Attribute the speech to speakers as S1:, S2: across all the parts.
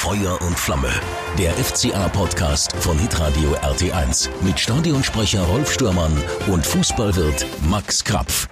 S1: Feuer und Flamme. Der FCA-Podcast von Hitradio RT1 mit Stadionsprecher Rolf Stürmann und Fußballwirt Max Krapf.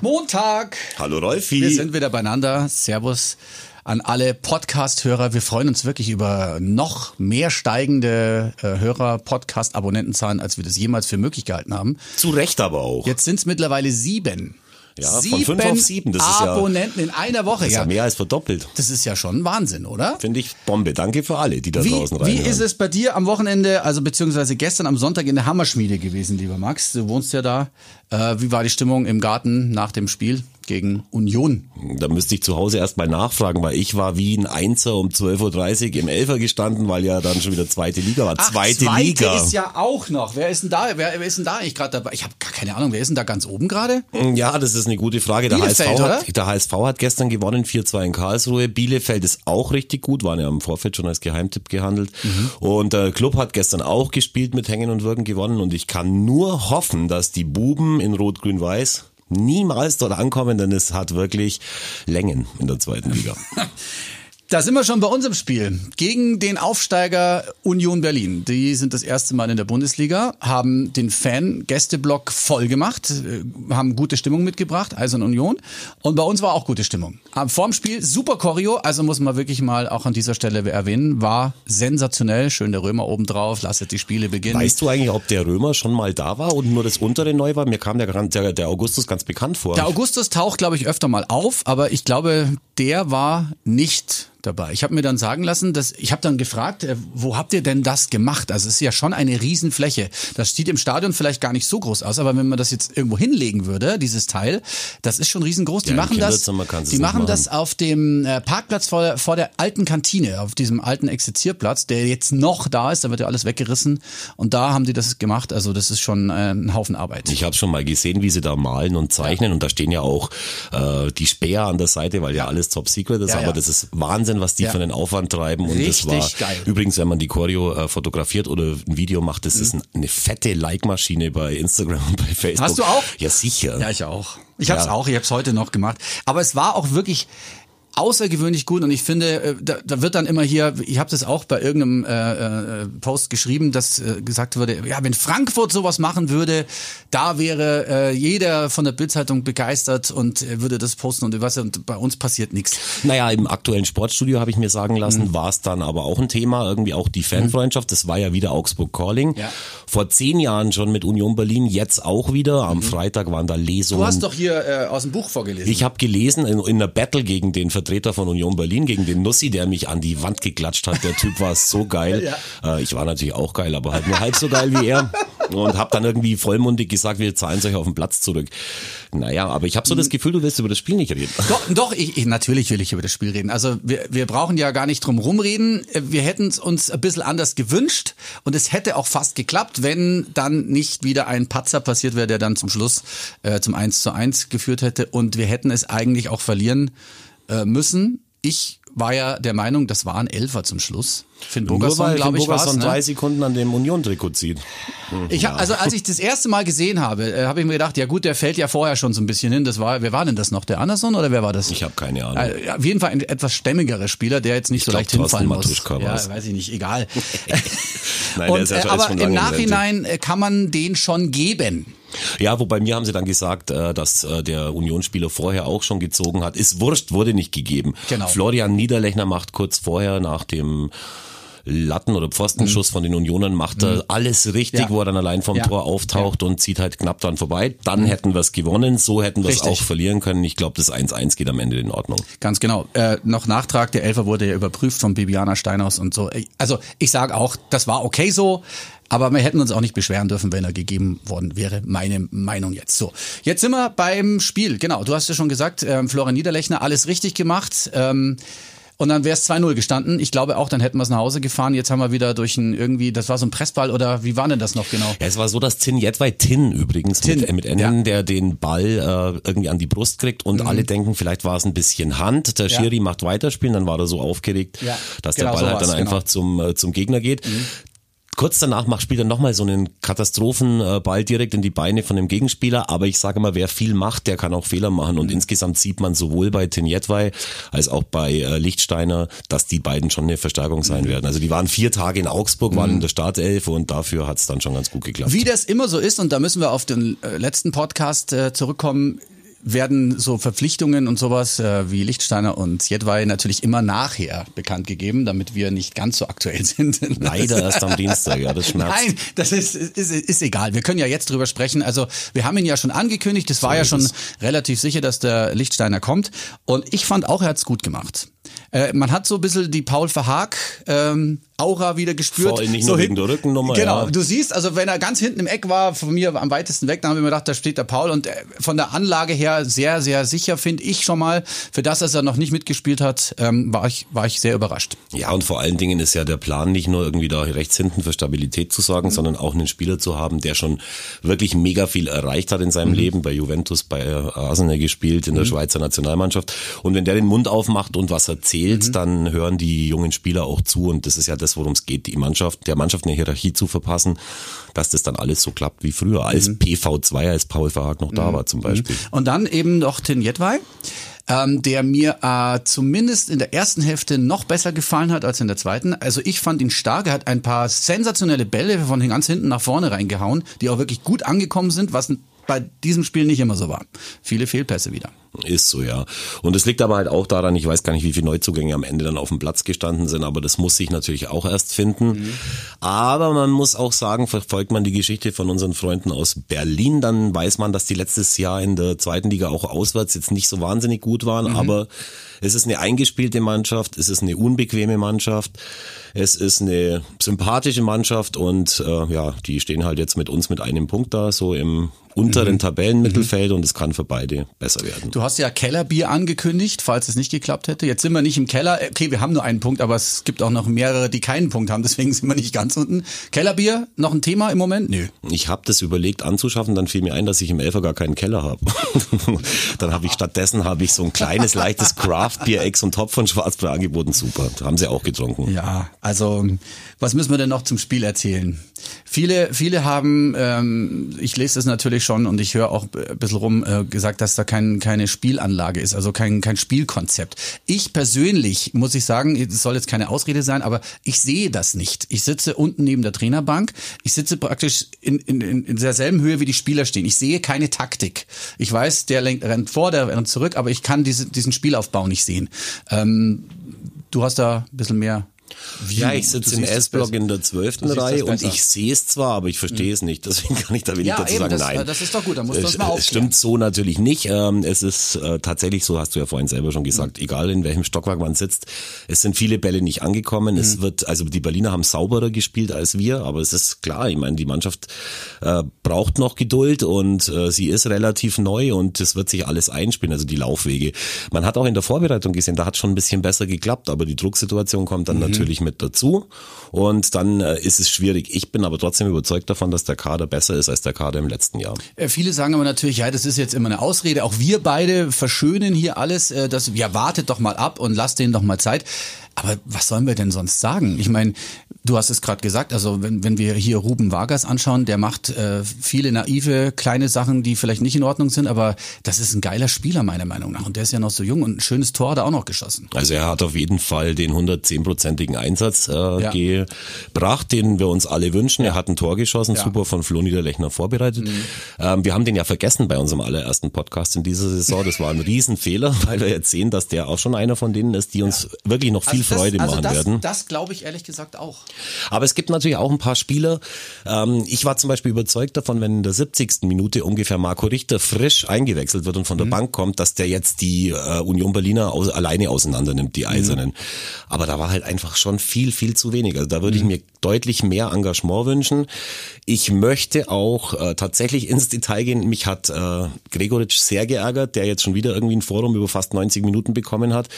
S2: Montag.
S3: Hallo Rolfi.
S2: Wir sind wieder beieinander. Servus an alle Podcast-Hörer. Wir freuen uns wirklich über noch mehr steigende äh, Hörer-Podcast-Abonnentenzahlen, als wir das jemals für möglich gehalten haben.
S3: Zu Recht aber auch.
S2: Jetzt sind es mittlerweile sieben.
S3: Ja, von
S2: sieben
S3: fünf auf sieben, das ist ja-
S2: Abonnenten in einer Woche.
S3: Das ist ja mehr als verdoppelt.
S2: das ist ja schon Wahnsinn, oder?
S3: Finde ich Bombe. Danke für alle, die da
S2: Wie,
S3: draußen
S2: wie
S3: reinhören.
S2: ist es bei dir am Wochenende, also beziehungsweise gestern am Sonntag in der Hammerschmiede gewesen, lieber Max? Du wohnst ja da. Äh, wie war die Stimmung im Garten nach dem Spiel gegen Union?
S3: Da müsste ich zu Hause erstmal nachfragen, weil ich war wie ein Einser um 12.30 Uhr im Elfer gestanden, weil ja dann schon wieder zweite Liga war.
S2: Ach,
S3: zweite, Liga.
S2: ist ja auch noch. Wer ist denn da? Wer, wer ist denn da eigentlich gerade dabei? Ich habe gar keine Ahnung. Wer ist denn da ganz oben gerade?
S3: Ja, das ist eine gute Frage. Der HSV, hat, der HSV hat gestern gewonnen, 4-2 in Karlsruhe. Bielefeld ist auch richtig gut, waren ja im Vorfeld schon als Geheimtipp gehandelt.
S2: Mhm.
S3: Und der Club hat gestern auch gespielt mit Hängen und Würgen gewonnen. Und ich kann nur hoffen, dass die Buben in Rot-Grün-Weiß niemals dort ankommen, denn es hat wirklich Längen in der zweiten Liga.
S2: Da sind wir schon bei unserem Spiel. Gegen den Aufsteiger Union Berlin. Die sind das erste Mal in der Bundesliga, haben den Fan-Gästeblock voll gemacht, äh, haben gute Stimmung mitgebracht, also in Union. Und bei uns war auch gute Stimmung. Am vorm Spiel super Choreo, also muss man wirklich mal auch an dieser Stelle erwähnen, war sensationell. Schön der Römer oben drauf, lasset die Spiele beginnen.
S3: Weißt du eigentlich, ob der Römer schon mal da war und nur das untere neu war? Mir kam der, der, der Augustus ganz bekannt vor.
S2: Der Augustus taucht, glaube ich, öfter mal auf, aber ich glaube, der war nicht dabei. Ich habe mir dann sagen lassen, dass ich habe dann gefragt, äh, wo habt ihr denn das gemacht? Also es ist ja schon eine Riesenfläche. Das sieht im Stadion vielleicht gar nicht so groß aus, aber wenn man das jetzt irgendwo hinlegen würde, dieses Teil, das ist schon riesengroß. Die
S3: Ja,
S2: machen das, die machen das auf dem äh, Parkplatz vor der, vor der alten Kantine, auf diesem alten Exerzierplatz, der jetzt noch da ist. Da wird ja alles weggerissen und da haben die das gemacht. Also das ist schon äh, ein Haufen Arbeit.
S3: Ich habe schon mal gesehen, wie sie da malen und zeichnen und da stehen ja auch äh, die Späher an der Seite, weil ja, alles top secret ist,
S2: Ja,
S3: aber
S2: ja.
S3: das ist Wahnsinn, was die
S2: Ja.
S3: für einen Aufwand treiben und
S2: Richtig
S3: das war
S2: geil.
S3: übrigens, wenn man die Choreo äh, fotografiert oder ein Video macht, das ist ein, eine fette Like-Maschine bei Instagram und bei Facebook.
S2: Mhm. Hast du auch?
S3: Ja, sicher.
S2: Ja, ich auch. Ich habe es
S3: Ja.
S2: auch, ich habe es heute noch gemacht. Aber es war auch wirklich außergewöhnlich gut und ich finde, äh, da, da wird dann immer hier, ich habe das auch bei irgendeinem äh, äh, Post geschrieben, dass äh, gesagt wurde, ja, wenn Frankfurt sowas machen würde, da wäre äh, jeder von der Bildzeitung begeistert und äh, würde das posten und was und bei uns passiert nichts.
S3: Naja, im aktuellen Sportstudio habe ich mir sagen lassen,
S2: Mhm.
S3: war es dann aber auch ein Thema, irgendwie auch die Fanfreundschaft. Das war ja wieder Augsburg Calling.
S2: Ja.
S3: Vor zehn Jahren schon mit Union Berlin, jetzt auch wieder. Am Freitag waren da Lesungen.
S2: Mhm. Du hast doch hier äh, aus dem Buch vorgelesen.
S3: Ich habe gelesen in, in einer Battle gegen den Vertreter von Union Berlin, gegen den Nussi, der mich an die Wand geklatscht hat. Der Typ war so geil. Äh, ich war natürlich auch geil, aber halt nur halb so geil wie er. Und habe dann irgendwie vollmundig gesagt, wir zahlen euch auf den Platz zurück. Naja, aber ich habe so das Gefühl, du willst über das Spiel nicht reden.
S2: Doch, doch ich, ich, natürlich will ich über das Spiel reden. Also wir, wir brauchen ja gar nicht drum rumreden. Wir hätten es uns ein bisschen anders gewünscht und es hätte auch fast geklappt, wenn dann nicht wieder ein Patzer passiert wäre, der dann zum Schluss äh, zum 1 zu 1 geführt hätte und wir hätten es eigentlich auch verlieren äh, müssen. Ich war ja der Meinung, das war ein Elfer zum Schluss. Finn
S3: weil
S2: glaube ich, war ne?
S3: drei Sekunden an dem Union-Trikot zieht.
S2: Ich hab, also als ich das erste Mal gesehen habe, äh, habe ich mir gedacht, ja gut, der fällt ja vorher schon so ein bisschen hin. Das war, wer war denn das noch? Der Anderson oder wer war das?
S3: Ich habe keine Ahnung.
S2: Äh, auf jeden Fall ein etwas stämmigerer Spieler, der jetzt nicht
S3: Ich
S2: so
S3: glaub,
S2: leicht hinfallen muss.
S3: War's.
S2: Ja, weiß ich nicht, egal.
S3: Nein, der
S2: Und,
S3: ist ja
S2: äh,
S3: schon- ist
S2: aber im. Nachhinein äh, kann man den schon geben.
S3: Ja, wobei mir haben sie dann gesagt, äh, dass äh, der Unionsspieler vorher auch schon gezogen hat. Ist wurscht, wurde nicht gegeben.
S2: Genau.
S3: Florian Niederlechner macht kurz vorher nach dem Latten- oder Pfostenschuss von den Unionern macht er alles richtig,
S2: Mhm. Ja.
S3: wo er dann allein vom
S2: Ja.
S3: Tor auftaucht und zieht halt knapp dann vorbei. Dann hätten wir es gewonnen, so hätten wir es auch verlieren können. Ich glaube, das 1-1 geht am Ende in Ordnung.
S2: Ganz genau. Äh, noch Nachtrag, der Elfer wurde ja überprüft von Bibiana Steinhaus und so. Also ich sage auch, das war okay so, aber wir hätten uns auch nicht beschweren dürfen, wenn er gegeben worden wäre. Meine Meinung jetzt. So, jetzt sind wir beim Spiel. Genau, du hast ja schon gesagt, ähm, Florian Niederlechner, alles richtig gemacht. Ähm, und dann wäre es 2-0 gestanden. Ich glaube auch, dann hätten wir es nach Hause gefahren. Jetzt haben wir wieder durch ein irgendwie, das war so ein Pressball oder wie war denn das noch genau?
S3: Ja, es war so, dass Tin Jedwai Tin übrigens
S2: Tin,
S3: mit, mit Enden,
S2: ja. Mhm.
S3: der den Ball äh, irgendwie an die Brust kriegt und alle denken, vielleicht war es ein bisschen Hand. Der
S2: Ja.
S3: Schiri macht weiterspielen, dann war er so aufgeregt,
S2: Ja,
S3: dass
S2: genau,
S3: der Ball
S2: so
S3: halt dann
S2: genau.
S3: einfach zum, äh, zum Gegner geht. Kurz danach macht, spielt er nochmal so einen Katastrophenball direkt in die Beine von dem Gegenspieler. Aber ich sage mal, wer viel macht, der kann auch Fehler machen. Und mhm. insgesamt sieht man sowohl bei Tinjetwei als auch bei äh, Lichtsteiner, dass die beiden schon eine Verstärkung sein mhm. werden. Also die waren vier Tage in Augsburg, waren mhm. in der Startelf und dafür hat es dann schon ganz gut geklappt.
S2: Wie das immer so ist, und da müssen wir auf den äh, letzten Podcast äh, zurückkommen, werden so Verpflichtungen und sowas äh, wie Lichtsteiner und Jedwai natürlich immer nachher bekannt gegeben, damit wir nicht ganz so aktuell sind.
S3: Leider erst am Dienstag, ja, das schmerzt.
S2: Nein, das ist, ist, ist egal. Wir können ja jetzt drüber sprechen. Also wir haben ihn ja schon angekündigt, es war so ja schon relativ sicher, dass der Lichtsteiner kommt. Und ich fand auch, er hat's gut gemacht. Äh, man hat so ein bisschen die Paul Verhaag ähm, Aura wieder gespürt.
S3: Vor allem nicht so nur wegen der Rückennummer.
S2: Genau,
S3: ja.
S2: du siehst, also wenn er ganz hinten im Eck war, von mir am weitesten weg, dann haben wir mir gedacht, da steht der Paul und äh, von der Anlage her sehr, sehr sicher, finde ich schon mal. Für das, dass er noch nicht mitgespielt hat, ähm, war, ich, war ich sehr überrascht.
S3: Ja, und vor allen Dingen ist ja der Plan nicht nur irgendwie da rechts hinten für Stabilität zu sorgen, mhm. sondern auch einen Spieler zu haben, der schon wirklich mega viel erreicht hat in seinem mhm. Leben, bei Juventus, bei Arsenal gespielt, in der mhm. Schweizer Nationalmannschaft. Und wenn der den Mund aufmacht und was erzählt, mhm. dann hören die jungen Spieler auch zu und das ist ja das, worum es geht, die Mannschaft, der Mannschaft eine Hierarchie zu verpassen, dass das dann alles so klappt wie früher, als mhm. PV2, als Paul Verhaag noch da mhm. war zum Beispiel.
S2: Und dann eben noch Tin Jedwai. Ähm, der mir äh, zumindest in der ersten Hälfte noch besser gefallen hat als in der zweiten. Also ich fand ihn stark. Er hat ein paar sensationelle Bälle von ganz hinten nach vorne reingehauen, die auch wirklich gut angekommen sind, was bei diesem Spiel nicht immer so war. Viele Fehlpässe wieder.
S3: Ist so, ja. Und es liegt aber halt auch daran, ich weiß gar nicht, wie viele Neuzugänge am Ende dann auf dem Platz gestanden sind, aber das muss sich natürlich auch erst finden. Mhm. Aber man muss auch sagen, verfolgt man die Geschichte von unseren Freunden aus Berlin, dann weiß man, dass die letztes Jahr in der zweiten Liga auch auswärts jetzt nicht so wahnsinnig gut waren, mhm. aber es ist eine eingespielte Mannschaft, es ist eine unbequeme Mannschaft, es ist eine sympathische Mannschaft und äh, ja, die stehen halt jetzt mit uns mit einem Punkt da, so im unteren mhm. Tabellenmittelfeld mhm. und es kann für beide besser werden.
S2: Du hast ja Kellerbier angekündigt, falls es nicht geklappt hätte. Jetzt sind wir nicht im Keller. Okay, wir haben nur einen Punkt, aber es gibt auch noch mehrere, die keinen Punkt haben. Deswegen sind wir nicht ganz unten. Kellerbier, noch ein Thema im Moment? Nö.
S3: Ich habe das überlegt anzuschaffen, dann fiel mir ein, dass ich im Elfer gar keinen Keller habe. dann habe ich stattdessen habe ich so ein kleines, leichtes Craft-Bier, Ex und Top von Schwarzbier angeboten. Super, haben sie auch getrunken.
S2: Ja, also was müssen wir denn noch zum Spiel erzählen? Viele, viele haben, ähm, ich lese das natürlich schon und ich höre auch ein bisschen rum, äh, gesagt, dass da kein, keine Spielanlage ist, also kein, kein Spielkonzept. Ich persönlich, muss ich sagen, es soll jetzt keine Ausrede sein, aber ich sehe das nicht. Ich sitze unten neben der Trainerbank, ich sitze praktisch in, in, in derselben Höhe, wie die Spieler stehen. Ich sehe keine Taktik. Ich weiß, der rennt vor, der rennt zurück, aber ich kann diese, diesen Spielaufbau nicht sehen. Ähm, du hast da ein bisschen mehr
S3: wie? Ja, ich sitze im S-Block in der zwölften Reihe und ich sehe es zwar, aber ich verstehe es nicht. Deswegen kann ich da wenig ja, dazu eben, sagen.
S2: Das,
S3: Nein,
S2: das ist doch gut. Dann musst du
S3: uns
S2: mal aufklären.
S3: Stimmt so natürlich nicht. Ähm, es ist äh, tatsächlich so, hast du ja vorhin selber schon gesagt. Mhm. Egal in welchem Stockwerk man sitzt, es sind viele Bälle nicht angekommen. Mhm. Es wird, also die Berliner haben sauberer gespielt als wir, aber es ist klar. Ich meine, die Mannschaft äh, braucht noch Geduld und äh, sie ist relativ neu und es wird sich alles einspielen. Also die Laufwege. Man hat auch in der Vorbereitung gesehen, da hat schon ein bisschen besser geklappt, aber die Drucksituation kommt dann mhm. natürlich mit dazu und dann äh, ist es schwierig. Ich bin aber trotzdem überzeugt davon, dass der Kader besser ist als der Kader im letzten Jahr.
S2: Äh, viele sagen aber natürlich, ja, das ist jetzt immer eine Ausrede. Auch wir beide verschönen hier alles, äh, dass ja wartet doch mal ab und lasst denen doch mal Zeit. Aber was sollen wir denn sonst sagen? Ich meine, du hast es gerade gesagt, also wenn, wenn wir hier Ruben Vargas anschauen, der macht äh, viele naive, kleine Sachen, die vielleicht nicht in Ordnung sind, aber das ist ein geiler Spieler meiner Meinung nach. Und der ist ja noch so jung und ein schönes Tor hat er auch noch geschossen.
S3: Also er hat auf jeden Fall den 110-prozentigen Einsatz äh, ja. gebracht, den wir uns alle wünschen. Ja. Er hat ein Tor geschossen, ja. super von Flo Niederlechner vorbereitet. Mhm. Ähm, wir haben den ja vergessen bei unserem allerersten Podcast in dieser Saison. Das war ein Riesenfehler, weil wir jetzt sehen, dass der auch schon einer von denen ist, die uns wirklich noch viel also Freude das, also machen
S2: das,
S3: werden.
S2: Das glaube ich ehrlich gesagt auch.
S3: Aber es gibt natürlich auch ein paar Spieler. Ähm, ich war zum Beispiel überzeugt davon, wenn in der 70. Minute ungefähr Marco Richter frisch eingewechselt wird und von der mhm. Bank kommt, dass der jetzt die äh, Union Berliner aus, alleine auseinander nimmt, die Eisernen. Mhm. Aber da war halt einfach schon viel, viel zu wenig. Also da würde mhm. ich mir deutlich mehr Engagement wünschen. Ich möchte auch äh, tatsächlich ins Detail gehen. Mich hat äh, Gregoritsch sehr geärgert, der jetzt schon wieder irgendwie ein Forum über fast 90 Minuten bekommen hat.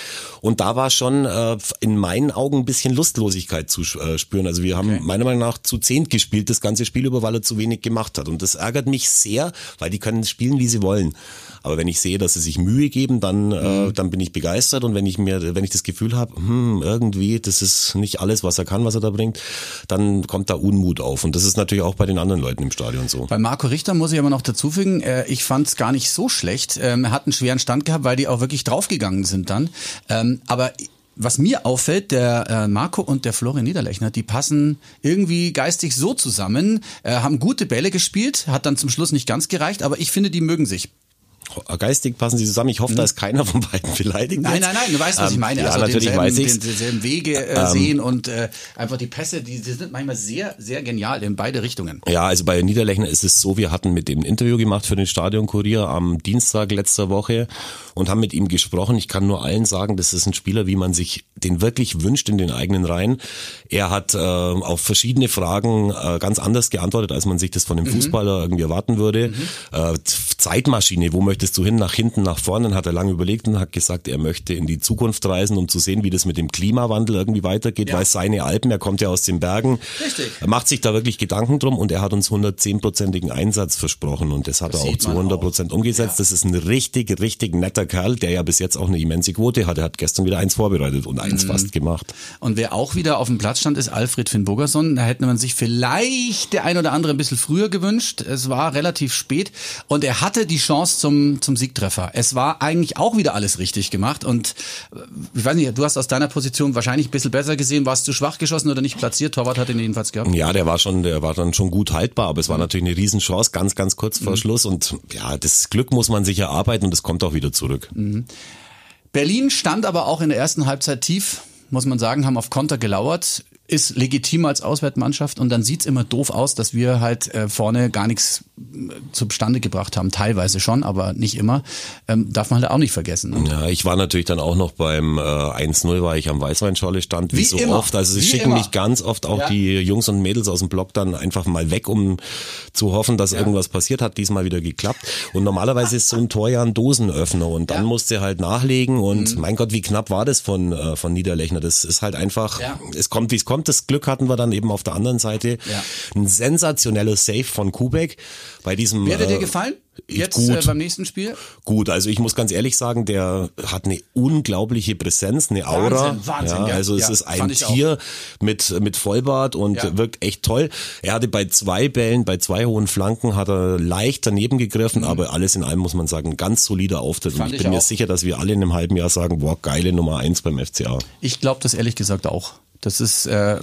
S3: Und da war schon äh, in meinen Augen ein bisschen Lustlosigkeit zu äh, spüren. Also wir haben okay. meiner Meinung nach zu zehnt gespielt, das ganze Spiel über, weil er zu wenig gemacht hat. Und das ärgert mich sehr, weil die können spielen, wie sie wollen. Aber wenn ich sehe, dass sie sich Mühe geben, dann, äh,
S2: Mhm.
S3: äh, dann bin ich begeistert. Und wenn ich mir, wenn ich das Gefühl habe, hm, irgendwie, das ist nicht alles, was er kann, was er da bringt, dann kommt da Unmut auf. Und das ist natürlich auch bei den anderen Leuten im Stadion so.
S2: Bei Marco Richter muss ich aber noch dazu fügen, äh, ich fand es gar nicht so schlecht. Ähm, er hat einen schweren Stand gehabt, weil die auch wirklich draufgegangen sind dann. Ähm, aber was mir auffällt, der äh, Marco und der Florian Niederlechner, die passen irgendwie geistig so zusammen, äh, haben gute Bälle gespielt, hat dann zum Schluss nicht ganz gereicht, aber ich finde, die mögen sich.
S3: Geistig passen sie zusammen. Ich hoffe, da ist keiner von beiden beleidigt.
S2: Mhm. Nein, nein, nein, du weißt, was ich
S3: Ähm,
S2: meine.
S3: Ja,
S2: also
S3: natürlich
S2: denselben,
S3: weiß ich.
S2: den, denselben Wege äh, sehen und äh, einfach die Pässe, die, die sind manchmal sehr, sehr genial in beide Richtungen.
S3: Ja, also bei Niederlechner ist es so, wir hatten mit dem Interview gemacht für den Stadionkurier am Dienstag letzter Woche und haben mit ihm gesprochen. Ich kann nur allen sagen, das ist ein Spieler, wie man sich den wirklich wünscht in den eigenen Reihen. Er hat äh, auf verschiedene Fragen äh, ganz anders geantwortet, als man sich das von dem Fußballer irgendwie erwarten würde. Äh, Zeitmaschine, wo möchtest du hin? Nach hinten, nach vorne? Dann hat er lange überlegt und hat gesagt, er möchte in die Zukunft reisen, um zu sehen, wie das mit dem Klimawandel irgendwie weitergeht,
S2: Ja.
S3: weil seine Alpen, er kommt ja aus den Bergen,
S2: Richtig.
S3: er macht sich da wirklich Gedanken drum und er hat uns 110-prozentigen Einsatz versprochen und das hat
S2: Das
S3: er auch zu
S2: man
S3: 100 Prozent umgesetzt.
S2: Ja.
S3: Das ist ein richtig, richtig netter Kerl, der ja bis jetzt auch eine immense Quote hat. Er hat gestern wieder eins vorbereitet und
S2: Mhm.
S3: eins fast gemacht.
S2: Und wer auch wieder auf dem Platz stand, ist Alfred Finn Bogerson. Da hätte man sich vielleicht der ein oder andere ein bisschen früher gewünscht. Es war relativ spät und er hatte die Chance zum, zum Siegtreffer. Es war eigentlich auch wieder alles richtig gemacht und äh, ich weiß nicht, du hast aus deiner Position wahrscheinlich ein bisschen besser gesehen. Warst du schwach geschossen oder nicht platziert? Torwart hat ihn jedenfalls gehabt.
S3: Ja, der war schon, der war dann schon gut haltbar, aber es war natürlich eine Riesenchance, ganz, ganz kurz
S2: Mhm.
S3: vor Schluss und ja, das Glück muss man sich erarbeiten und es kommt auch wieder zurück.
S2: Berlin stand aber auch in der ersten Halbzeit tief, muss man sagen, haben auf Konter gelauert, ist legitim als Auswärtsmannschaft und dann sieht's immer doof aus, dass wir halt äh, vorne gar nichts zustande gebracht haben. Teilweise schon, aber nicht immer. Ähm, darf man halt auch nicht vergessen.
S3: Ja, ich war natürlich dann auch noch beim äh, 1-0, war ich am Weißweinschorle stand, wie,
S2: Wie
S3: so
S2: immer.
S3: oft. Also sie
S2: Wie
S3: schicken
S2: immer.
S3: mich ganz oft auch
S2: Ja.
S3: die Jungs und Mädels aus dem Block dann einfach mal weg, um zu hoffen, dass irgendwas passiert. Hat diesmal wieder geklappt. Und normalerweise ist so ein Tor ja ein Dosenöffner und dann
S2: Ja. Mhm.
S3: musste halt nachlegen und mein Gott, wie knapp war das von, äh, von Niederlechner. Das ist halt einfach,
S2: Ja.
S3: es kommt, wie es kommt. Das Glück hatten wir dann eben auf der anderen Seite.
S2: Ja.
S3: Ein sensationelles Save von Kubek bei diesem.
S2: Wer hat dir
S3: äh,
S2: gefallen? Jetzt
S3: gut.
S2: äh, beim nächsten Spiel?
S3: Gut, also ich muss ganz ehrlich sagen, der hat eine unglaubliche Präsenz, eine Aura.
S2: Wahnsinn, Wahnsinn,
S3: ja,
S2: ja.
S3: also es
S2: Ja,
S3: ist ein
S2: ich auch.
S3: Tier mit, mit Vollbart und
S2: Ja.
S3: wirkt echt toll. Er hatte bei zwei Bällen, bei zwei hohen Flanken hat er leicht daneben gegriffen, aber alles in allem muss man sagen, ganz solider Auftritt.
S2: Mhm. Fand
S3: und ich
S2: ich
S3: bin mir
S2: auch.
S3: sicher, dass wir alle in einem halben Jahr sagen, boah, geile Nummer eins beim FCA.
S2: Ich glaube das ehrlich gesagt auch. Das ist äh,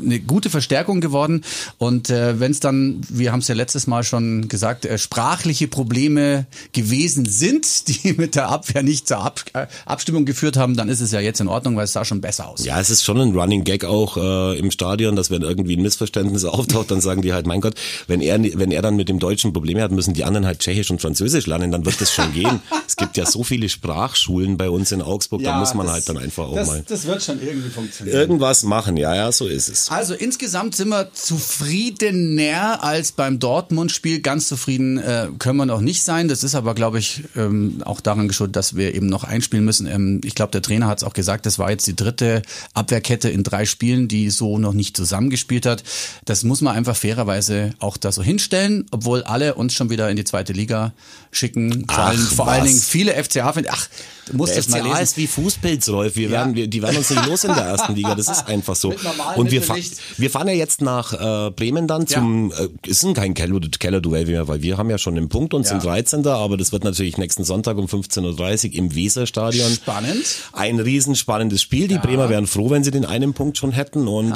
S2: eine gute Verstärkung geworden. Und äh, wenn es dann, wir haben es ja letztes Mal schon gesagt, äh, sprachliche Probleme gewesen sind, die mit der Abwehr nicht zur Ab äh, Abstimmung geführt haben, dann ist es ja jetzt in Ordnung, weil es sah schon besser aus.
S3: Ja, es ist schon ein Running Gag auch äh, im Stadion, dass wenn irgendwie ein Missverständnis auftaucht, dann sagen die halt, mein Gott, wenn er, wenn er dann mit dem Deutschen Probleme hat, müssen die anderen halt Tschechisch und Französisch lernen, dann wird das schon gehen. es gibt ja so viele Sprachschulen bei uns in Augsburg, da muss man halt dann einfach auch mal
S2: Das wird schon irgendwie funktionieren.
S3: irgendwas machen. Ja, ja, so ist es.
S2: Also insgesamt sind wir zufriedener als beim Dortmund-Spiel. Ganz zufrieden äh, können wir noch nicht sein. Das ist aber, glaube ich, ähm, auch daran geschuldet, dass wir eben noch einspielen müssen. Ähm, ich glaube, der Trainer hat es auch gesagt, das war jetzt die dritte Abwehrkette in drei Spielen, die so noch nicht zusammengespielt hat. Das muss man einfach fairerweise auch da so hinstellen, obwohl alle uns schon wieder in die zweite Liga schicken. Vor,
S3: Ach,
S2: allen, vor allen
S3: was?
S2: Dingen viele FCA-Fans. Ach, du musst
S3: Der
S2: das lesen.
S3: ist wie Fußpilz, Rolf. Wir
S2: Ja.
S3: werden, wir, die werden uns nicht los in der ersten Liga. Das ist einfach so. Und wir,
S2: Mitteln
S3: fa
S2: nicht.
S3: wir fahren ja jetzt nach äh, Bremen dann zum, äh, ist ein kein Keller- Keller-Duell mehr, weil wir haben ja schon einen Punkt und
S2: Ja.
S3: sind 13. Aber das wird natürlich nächsten Sonntag um 15.30 Uhr im Weserstadion.
S2: Spannend.
S3: Ein riesenspannendes Spiel. Die Bremer wären froh, wenn sie den einen Punkt schon hätten. Und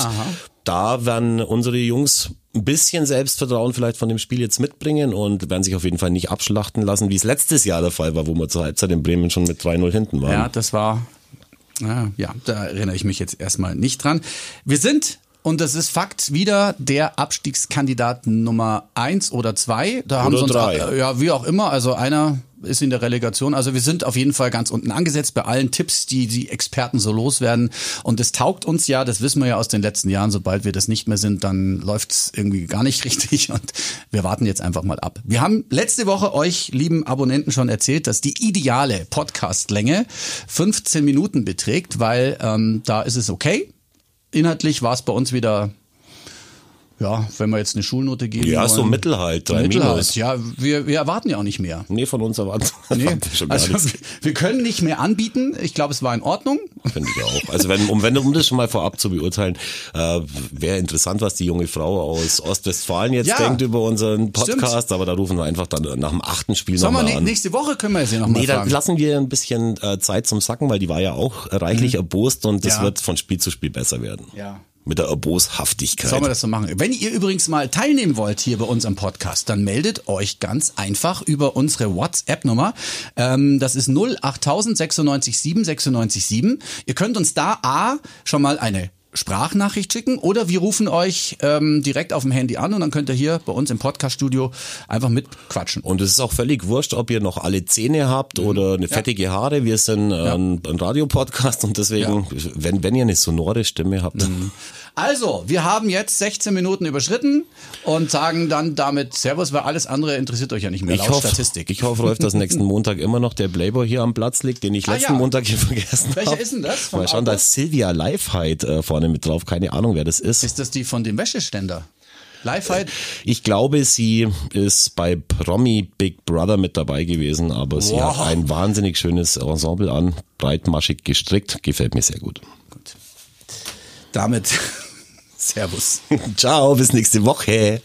S3: da werden unsere Jungs ein bisschen Selbstvertrauen vielleicht von dem Spiel jetzt mitbringen und werden sich auf jeden Fall nicht abschlachten lassen, wie es letztes Jahr der Fall war, wo wir zur Halbzeit in Bremen schon mit 3-0 hinten waren.
S2: Ja, das war, ja, da erinnere ich mich jetzt erstmal nicht dran. Wir sind, und das ist Fakt, wieder der Abstiegskandidat Nummer eins oder zwei. Da haben
S3: Oder
S2: sie uns,
S3: drei.
S2: ja, wie auch immer, also einer ist in der Relegation. Also wir sind auf jeden Fall ganz unten angesetzt bei allen Tipps, die die Experten so loswerden. Und es taugt uns ja, das wissen wir ja aus den letzten Jahren, sobald wir das nicht mehr sind, dann läuft's irgendwie gar nicht richtig. Und wir warten jetzt einfach mal ab. Wir haben letzte Woche euch, lieben Abonnenten, schon erzählt, dass die ideale Podcastlänge 15 Minuten beträgt, weil ähm, da ist es okay. Inhaltlich war es bei uns wieder ja, wenn wir jetzt eine Schulnote geben
S3: Ja,
S2: wollen.
S3: so Mittel halt, drei
S2: Mittel
S3: Minus.
S2: halt. Ja, wir, wir erwarten ja auch nicht mehr.
S3: Nee, von uns erwarten
S2: Nee,
S3: wir schon gar
S2: also
S3: nichts.
S2: wir können nicht mehr anbieten. Ich glaube, es war in Ordnung.
S3: Finde ich auch. Also wenn, um, wenn, um das schon mal vorab zu beurteilen, äh, wäre interessant, was die junge Frau aus Ostwestfalen jetzt
S2: Ja.
S3: denkt über unseren Podcast, aber da rufen wir einfach dann nach dem achten Spiel nochmal
S2: ne
S3: an.
S2: nächste Woche können wir sie noch mal
S3: Nee, dann
S2: fragen.
S3: lassen wir ein bisschen äh, Zeit zum Sacken, weil die war ja auch reichlich erbost und das
S2: Mhm. Ja.
S3: wird von Spiel zu Spiel besser werden.
S2: Ja.
S3: Mit der Erboshaftigkeit.
S2: Sollen wir das so machen? Wenn ihr übrigens mal teilnehmen wollt hier bei unserem Podcast, dann meldet euch ganz einfach über unsere WhatsApp-Nummer. Ähm, das ist 08000 96 7 96 7. Ihr könnt uns da A schon mal eine Sprachnachricht schicken oder wir rufen euch ähm, direkt auf dem Handy an und dann könnt ihr hier bei uns im Podcaststudio einfach mitquatschen.
S3: Und es ist auch völlig wurscht, ob ihr noch alle Zähne habt
S2: Mhm.
S3: oder eine fettige Haare. Wir sind äh, ein, ein Radiopodcast und deswegen, wenn, wenn ihr eine sonore Stimme habt,
S2: Mhm. Also, wir haben jetzt 16 Minuten überschritten und sagen dann damit Servus, weil alles andere interessiert euch ja nicht mehr
S3: ich hoffe,
S2: Statistik.
S3: ich hoffe, Rolf, dass nächsten Montag immer noch der Playboy hier am Platz liegt, den ich
S2: Ah,
S3: letzten
S2: ja.
S3: Montag hier vergessen habe.
S2: Welcher ist denn das
S3: Mal schauen, da ist Silvia Leifheit äh, vorne mit drauf. Keine Ahnung, wer das ist.
S2: Ist das die von dem Wäscheständer? Live-Fight?
S3: Ich glaube, sie ist bei Promi Big Brother mit dabei gewesen, aber sie
S2: Wow.
S3: hat ein wahnsinnig schönes Ensemble an, breitmaschig gestrickt, gefällt mir sehr gut.
S2: Gut. Damit Servus.
S3: Ciao, bis nächste Woche.